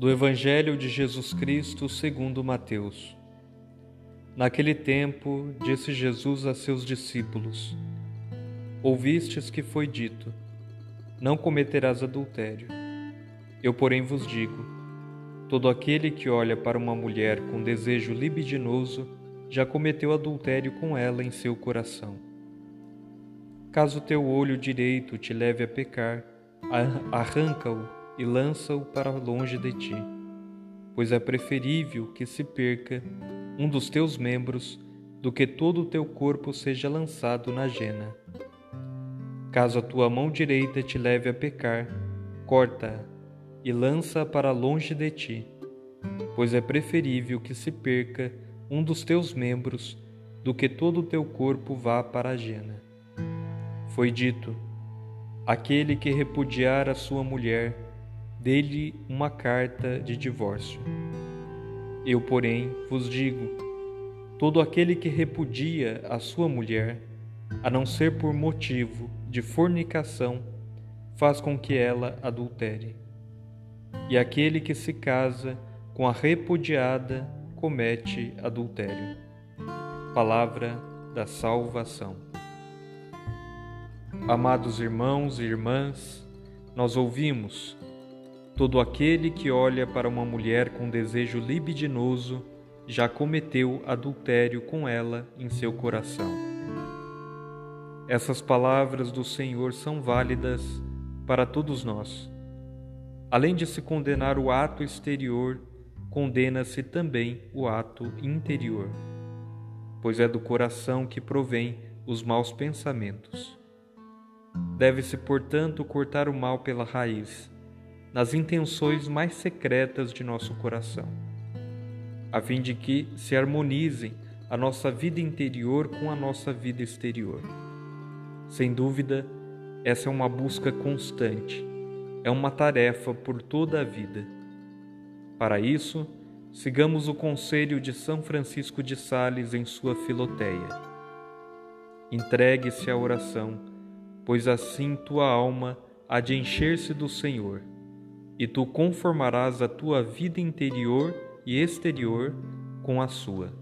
do Evangelho de Jesus Cristo segundo Mateus. Naquele tempo, disse Jesus a seus discípulos: Ouvistes que foi dito: Não cometerás adultério. Eu, porém, vos digo: todo aquele que olha para uma mulher com desejo libidinoso já cometeu adultério com ela em seu coração. Caso teu olho direito te leve a pecar, arranca-o e lança-o para longe de ti, pois é preferível que se perca um dos teus membros do que todo o teu corpo seja lançado na jena. Caso a tua mão direita te leve a pecar, corta-a e lança-a para longe de ti, pois é preferível que se perca um dos teus membros do que todo o teu corpo vá para a jena. Foi dito: aquele que repudiar a sua mulher, dê-lhe uma carta de divórcio. Eu, porém, vos digo: todo aquele que repudia a sua mulher, a não ser por motivo de fornicação, faz com que ela adultere. E aquele que se casa com a repudiada comete adultério. Palavra da salvação. Amados irmãos e irmãs, nós ouvimos: todo aquele que olha para uma mulher com desejo libidinoso já cometeu adultério com ela em seu coração. Essas palavras do Senhor são válidas para todos nós. Além de se condenar o ato exterior, condena-se também o ato interior, pois é do coração que provém os maus pensamentos. Deve-se, portanto, cortar o mal pela raiz, nas intenções mais secretas de nosso coração, a fim de que se harmonizem a nossa vida interior com a nossa vida exterior. Sem dúvida, essa é uma busca constante, é uma tarefa por toda a vida. Para isso, sigamos o conselho de São Francisco de Sales em sua Filoteia. Entregue-se à oração, pois assim tua alma há de encher-se do Senhor, e tu conformarás a tua vida interior e exterior com a sua.